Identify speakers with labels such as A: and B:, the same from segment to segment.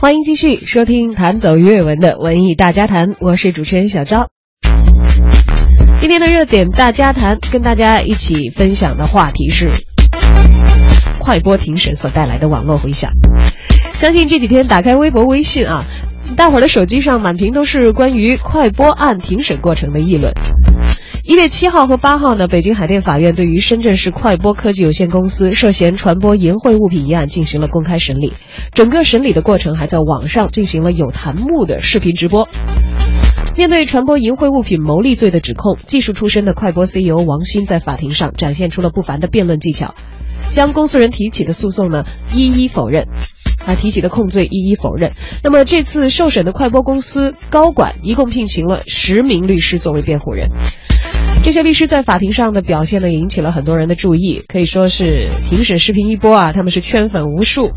A: 欢迎继续收听《弹走粤文》的文艺大家谈，我是主持人小昭。今天的热点大家谈，跟大家一起分享的话题是快播庭审所带来的网络回响。相信这几天打开微博、微信啊，大伙儿的手机上满屏都是关于快播案庭审过程的议论。一月七号和八号呢，北京海淀法院对于深圳市快播科技有限公司涉嫌传播淫秽物品一案进行了公开审理。整个审理的过程还在网上进行了有弹幕的视频直播。面对传播淫秽物品牟利罪的指控，技术出身的快播 CEO 王鑫在法庭上展现出了不凡的辩论技巧，将公诉人提起的诉讼呢一一否认。他提起的控罪一一否认。那么这次受审的快播公司高管一共聘请了十名律师作为辩护人。这些律师在法庭上的表现呢，引起了很多人的注意，可以说是庭审视频一播啊，他们是圈粉无数。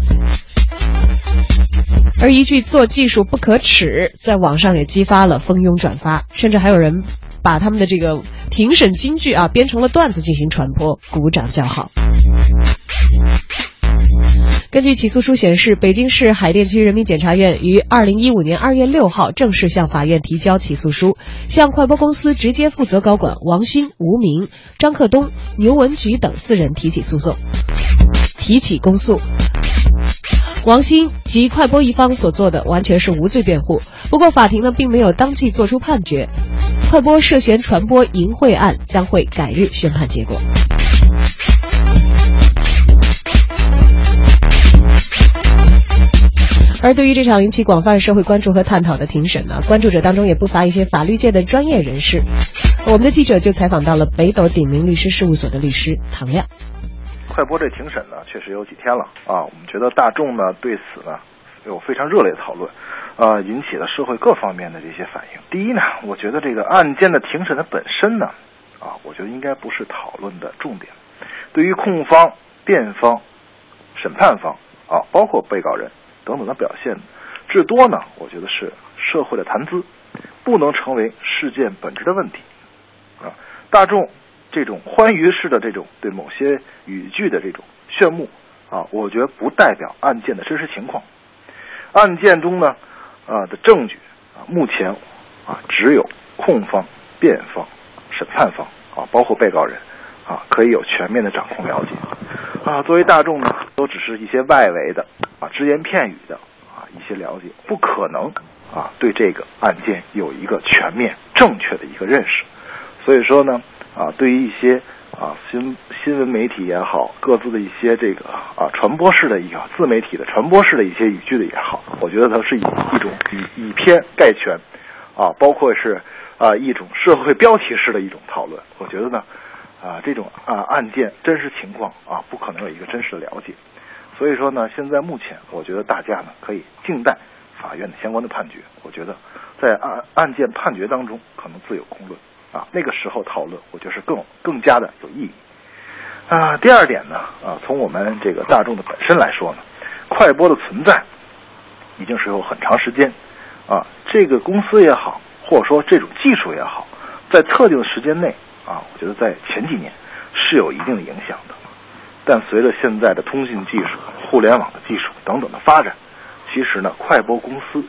A: 而一句“做技术不可耻”在网上也激发了蜂拥转发，甚至还有人把他们的这个庭审金句啊编成了段子进行传播，鼓掌叫好。根据起诉书显示，北京市海淀区人民检察院于二零一五年二月六号正式向法院提交起诉书，向快播公司直接负责高管王鑫、吴明、张克东、牛文举等四人提起诉讼，提起公诉。王鑫及快播一方所做的完全是无罪辩护，不过法庭呢并没有当即作出判决，快播涉嫌传播淫秽案将会改日宣判结果。而对于这场引起广泛社会关注和探讨的庭审呢，关注者当中也不乏一些法律界的专业人士。我们的记者就采访到了北斗鼎明律师事务所的律师唐亮。
B: 快播这庭审呢，确实有几天了啊。我们觉得大众呢对此呢有非常热烈的讨论，呃，引起了社会各方面的这些反应。第一呢，我觉得这个案件的庭审的本身呢，啊，我觉得应该不是讨论的重点。对于控方、辩方、审判方啊，包括被告人。等等的表现，至多呢，我觉得是社会的谈资，不能成为事件本质的问题。啊，大众这种欢愉式的这种对某些语句的这种炫目啊，我觉得不代表案件的真实情况。案件中呢，啊的证据啊，目前啊只有控方、辩方、审判方啊，包括被告人啊，可以有全面的掌控了解。啊，作为大众呢，都只是一些外围的。啊，只言片语的啊，一些了解不可能啊，对这个案件有一个全面正确的一个认识。所以说呢，啊，对于一些啊新新闻媒体也好，各自的一些这个啊传播式的一个自媒体的传播式的一些语句的也好，我觉得它是以一种以以偏概全啊，包括是啊一种社会标题式的一种讨论。我觉得呢，啊这种啊案件真实情况啊，不可能有一个真实的了解。所以说呢，现在目前，我觉得大家呢可以静待法院的相关的判决。我觉得在案案件判决当中，可能自有公论啊。那个时候讨论，我觉得是更更加的有意义啊。第二点呢，啊，从我们这个大众的本身来说呢，快播的存在已经是有很长时间啊。这个公司也好，或者说这种技术也好，在特定的时间内啊，我觉得在前几年是有一定的影响的。但随着现在的通信技术、互联网的技术等等的发展，其实呢，快播公司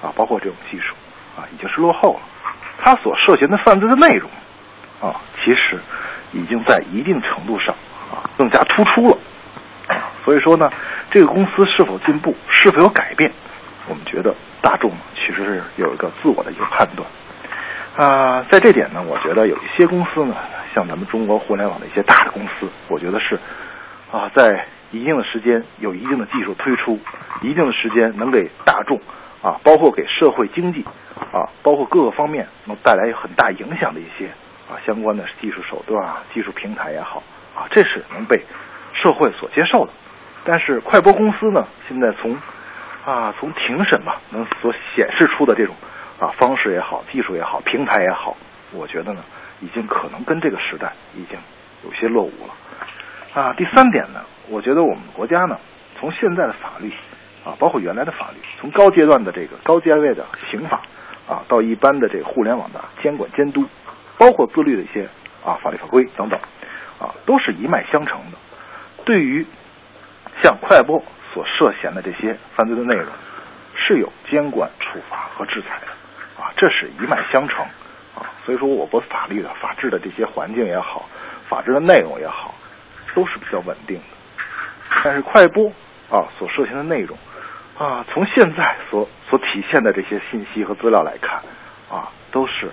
B: 啊，包括这种技术啊，已经是落后了。它所涉嫌的犯罪的内容啊，其实已经在一定程度上啊更加突出了。所以说呢，这个公司是否进步、是否有改变，我们觉得大众其实是有一个自我的一个判断。啊，在这点呢，我觉得有一些公司呢。像咱们中国互联网的一些大的公司，我觉得是啊，在一定的时间有一定的技术推出，一定的时间能给大众啊，包括给社会经济啊，包括各个方面能带来很大影响的一些啊相关的技术手段啊、技术平台也好啊，这是能被社会所接受的。但是快播公司呢，现在从啊从庭审嘛，能所显示出的这种啊方式也好、技术也好、平台也好，我觉得呢。已经可能跟这个时代已经有些落伍了啊！第三点呢，我觉得我们国家呢，从现在的法律啊，包括原来的法律，从高阶段的这个高阶位的刑法啊，到一般的这个互联网的监管监督，包括自律的一些啊法律法规等等啊，都是一脉相承的。对于像快播所涉嫌的这些犯罪的内容是有监管、处罚和制裁的，这是一脉相承，啊，所以说我国法律的、法治的这些环境也好，法治的内容也好，都是比较稳定的。但是快播啊所涉嫌的内容，啊，从现在所所体现的这些信息和资料来看，啊，都是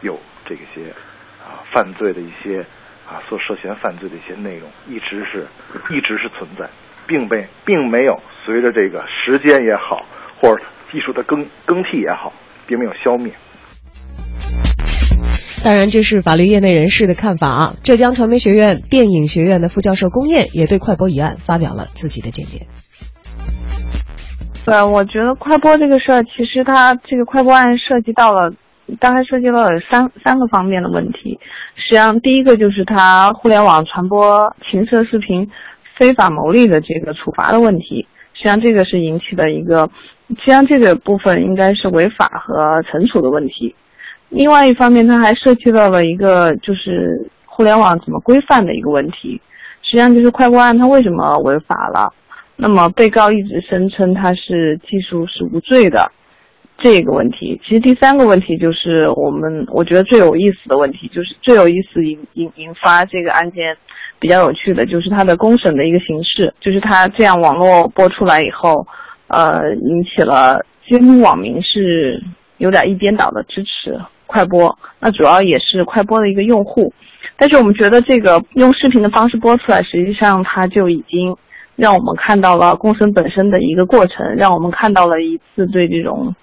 B: 有这些啊犯罪的一些啊所涉嫌犯罪的一些内容，一直是一直是存在，并被并没有随着这个时间也好，或者技术的更更替也好，并没有消灭。
A: 当然，这是法律业内人士的看法啊。浙江传媒学院电影学院的副教授龚燕也对快播一案发表了自己的见解。
C: 对，我觉得快播这个事儿，其实它这个快播案涉及到了，大概涉及到了三三个方面的问题。实际上，第一个就是它互联网传播情色视频非法牟利的这个处罚的问题。实际上，这个是引起的一个，实际上这个部分应该是违法和惩处的问题。另外一方面，它还涉及到了一个就是互联网怎么规范的一个问题。实际上，就是快播案它为什么违法了？那么被告一直声称他是技术是无罪的，这个问题。其实第三个问题就是我们我觉得最有意思的问题，就是最有意思引引引发这个案件比较有趣的就是它的公审的一个形式，就是它这样网络播出来以后，呃，引起了几乎网民是有点一边倒的支持。快播，那主要也是快播的一个用户，但是我们觉得这个用视频的方式播出来，实际上它就已经让我们看到了共生本身的一个过程，让我们看到了一次对这种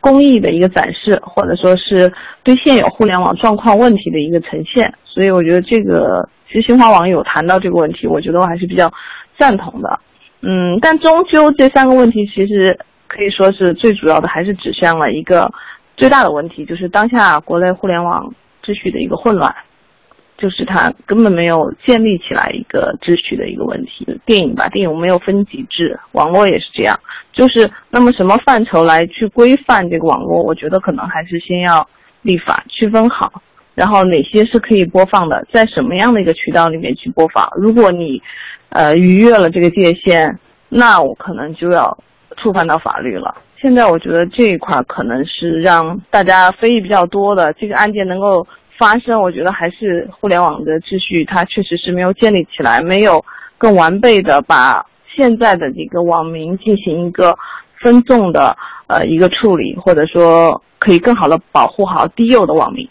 C: 公益的一个展示，或者说是对现有互联网状况问题的一个呈现。所以我觉得这个，其实新华网友谈到这个问题，我觉得我还是比较赞同的。嗯，但终究这三个问题其实可以说是最主要的，还是指向了一个。最大的问题就是当下国内互联网秩序的一个混乱，就是它根本没有建立起来一个秩序的一个问题。电影吧，电影没有分级制，网络也是这样。就是那么什么范畴来去规范这个网络？我觉得可能还是先要立法区分好，然后哪些是可以播放的，在什么样的一个渠道里面去播放。如果你，呃，逾越了这个界限，那我可能就要触犯到法律了。现在我觉得这一块可能是让大家非议比较多的这个案件能够发生，我觉得还是互联网的秩序它确实是没有建立起来，没有更完备的把现在的这个网民进行一个分众的呃一个处理，或者说可以更好的保护好低幼的网民。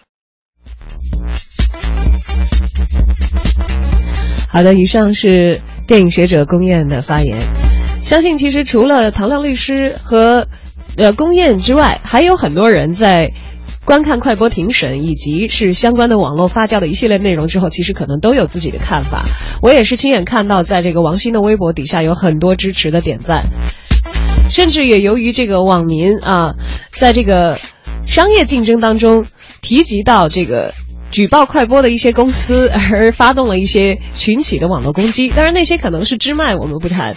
A: 好的，以上是电影学者龚燕的发言。相信其实除了唐亮律师和。呃，公宴之外，还有很多人在观看快播庭审以及是相关的网络发酵的一系列内容之后，其实可能都有自己的看法。我也是亲眼看到，在这个王鑫的微博底下有很多支持的点赞，甚至也由于这个网民啊，在这个商业竞争当中提及到这个举报快播的一些公司，而发动了一些群起的网络攻击。当然，那些可能是支脉，我们不谈。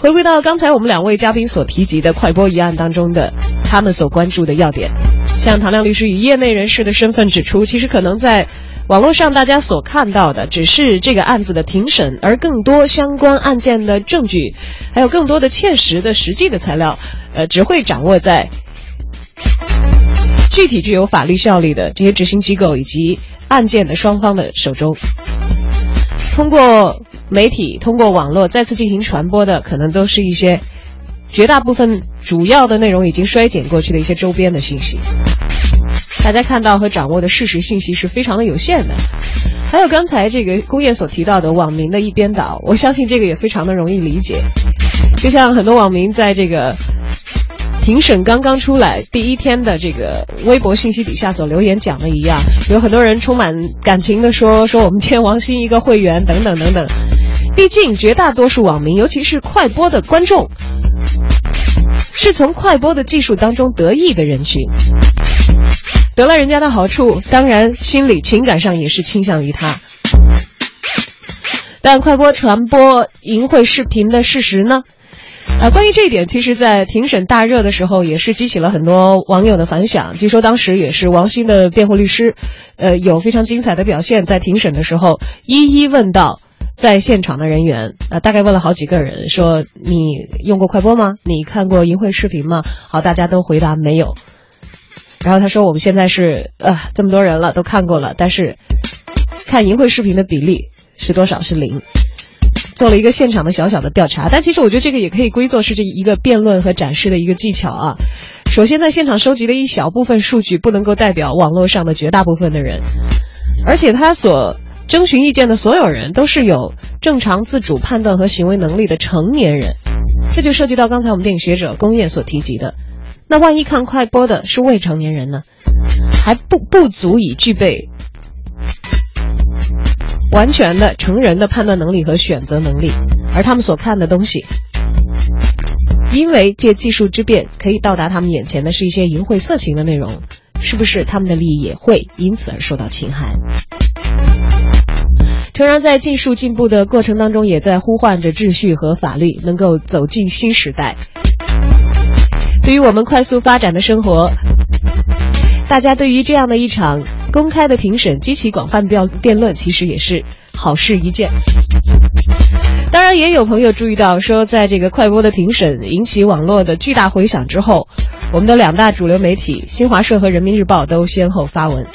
A: 回归到刚才我们两位嘉宾所提及的快播一案当中的他们所关注的要点，像唐亮律师以业内人士的身份指出，其实可能在网络上大家所看到的只是这个案子的庭审，而更多相关案件的证据，还有更多的切实的实际的材料，呃，只会掌握在具体具有法律效力的这些执行机构以及案件的双方的手中，通过。媒体通过网络再次进行传播的，可能都是一些绝大部分主要的内容已经衰减过去的一些周边的信息。大家看到和掌握的事实信息是非常的有限的。还有刚才这个工业所提到的网民的一边倒，我相信这个也非常的容易理解。就像很多网民在这个。庭审刚刚出来第一天的这个微博信息底下所留言讲的一样，有很多人充满感情的说说我们欠王鑫一个会员等等等等。毕竟绝大多数网民，尤其是快播的观众，是从快播的技术当中得益的人群，得了人家的好处，当然心理情感上也是倾向于他。但快播传播淫秽视频的事实呢？啊，关于这一点，其实，在庭审大热的时候，也是激起了很多网友的反响。据说当时也是王鑫的辩护律师，呃，有非常精彩的表现，在庭审的时候一一问到在现场的人员，呃，大概问了好几个人，说你用过快播吗？你看过淫秽视频吗？好，大家都回答没有。然后他说，我们现在是呃这么多人了，都看过了，但是看淫秽视频的比例是多少？是零。做了一个现场的小小的调查，但其实我觉得这个也可以归作是这一个辩论和展示的一个技巧啊。首先，在现场收集的一小部分数据不能够代表网络上的绝大部分的人，而且他所。征询意见的所有人都是有正常自主判断和行为能力的成年人，这就涉及到刚才我们电影学者龚燕所提及的，那万一看快播的是未成年人呢？还不不足以具备完全的成人的判断能力和选择能力，而他们所看的东西，因为借技术之便可以到达他们眼前的是一些淫秽色情的内容，是不是他们的利益也会因此而受到侵害？诚然，在技术进步的过程当中，也在呼唤着秩序和法律能够走进新时代。对于我们快速发展的生活，大家对于这样的一场公开的庭审激起广泛辩辩论，其实也是好事一件。当然，也有朋友注意到，说在这个快播的庭审引起网络的巨大回响之后，我们的两大主流媒体新华社和人民日报都先后发文。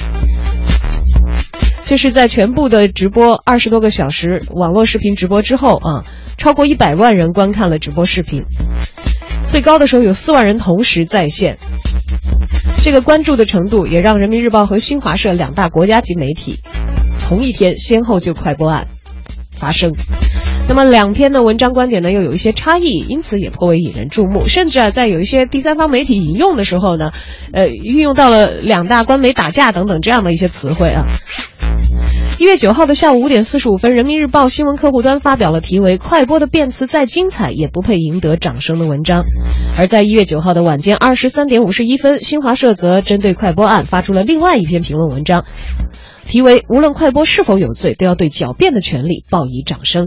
A: 这是在全部的直播二十多个小时网络视频直播之后啊，超过一百万人观看了直播视频，最高的时候有四万人同时在线。这个关注的程度也让人民日报和新华社两大国家级媒体同一天先后就快播案发生。那么两篇的文章观点呢又有一些差异，因此也颇为引人注目。甚至啊，在有一些第三方媒体引用的时候呢，呃，运用到了两大官媒打架等等这样的一些词汇啊。一月九号的下午五点四十五分，人民日报新闻客户端发表了题为《快播的辩词再精彩也不配赢得掌声》的文章。而在一月九号的晚间二十三点五十一分，新华社则针对快播案发出了另外一篇评论文章，题为《无论快播是否有罪，都要对狡辩的权利报以掌声》。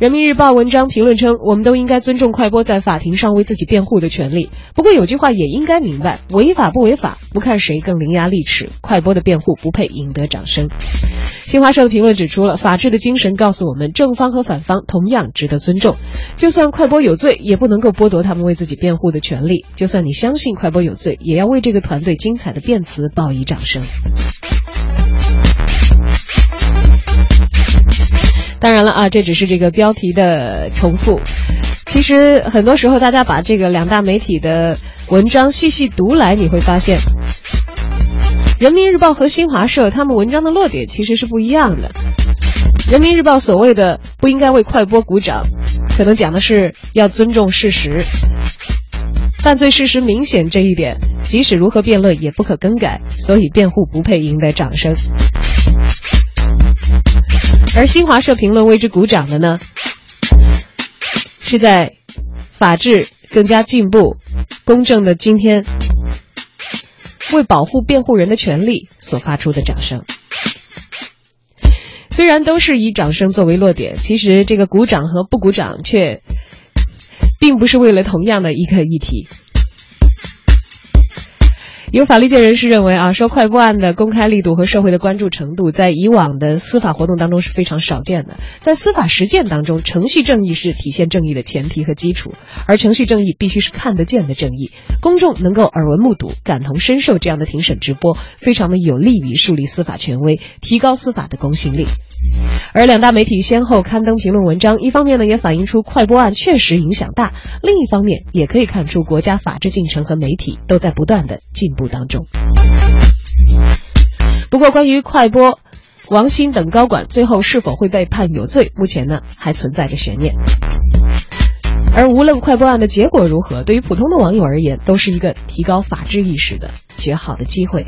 A: 人民日报文章评论称：“我们都应该尊重快播在法庭上为自己辩护的权利。不过有句话也应该明白，违法不违法，不看谁更伶牙俐齿。快播的辩护不配赢得掌声。”新华社的评论指出了法治的精神，告诉我们正方和反方同样值得尊重。就算快播有罪，也不能够剥夺他们为自己辩护的权利。就算你相信快播有罪，也要为这个团队精彩的辩词报以掌声。当然了啊，这只是这个标题的重复。其实很多时候，大家把这个两大媒体的文章细细读来，你会发现，人民日报和新华社他们文章的落点其实是不一样的。人民日报所谓的不应该为快播鼓掌，可能讲的是要尊重事实，犯罪事实明显这一点，即使如何辩论也不可更改，所以辩护不配赢得掌声。而新华社评论为之鼓掌的呢，是在法治更加进步、公正的今天，为保护辩护人的权利所发出的掌声。虽然都是以掌声作为落点，其实这个鼓掌和不鼓掌却并不是为了同样的一个议题。有法律界人士认为啊，说快播案的公开力度和社会的关注程度，在以往的司法活动当中是非常少见的。在司法实践当中，程序正义是体现正义的前提和基础，而程序正义必须是看得见的正义，公众能够耳闻目睹、感同身受这样的庭审直播，非常的有利于树立司法权威，提高司法的公信力。而两大媒体先后刊登评论文章，一方面呢也反映出快播案确实影响大，另一方面也可以看出国家法治进程和媒体都在不断的进步当中。不过，关于快播，王鑫等高管最后是否会被判有罪，目前呢还存在着悬念。而无论快播案的结果如何，对于普通的网友而言，都是一个提高法治意识的绝好的机会。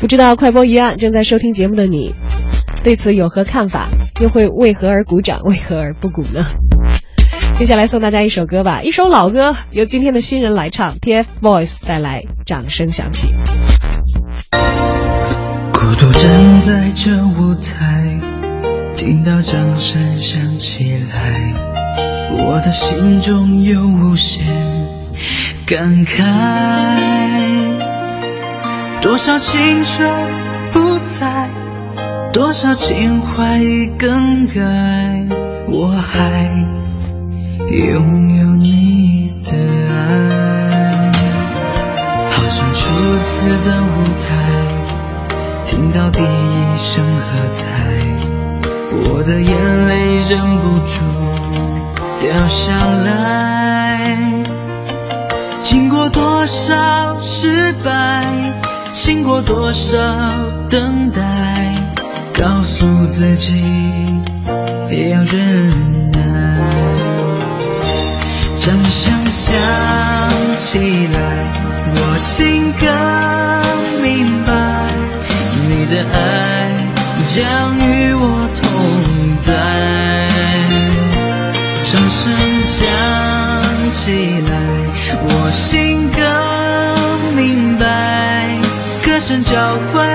A: 不知道快播一案正在收听节目的你，对此有何看法？又会为何而鼓掌，为何而不鼓呢？接下来送大家一首歌吧，一首老歌，由今天的新人来唱，TFBOYS 带来，掌声响起。
D: 孤独站在这舞台，听到掌声响起来，我的心中有无限感慨。多少青春不在，多少情怀已更改，我还拥有你的爱。好像初次的舞台，听到第一声喝彩，我的眼泪忍不住掉下来。经过多少失败？经过多少等待，告诉自己也要忍耐。掌声响起来，我心更明白，你的爱将与。身交关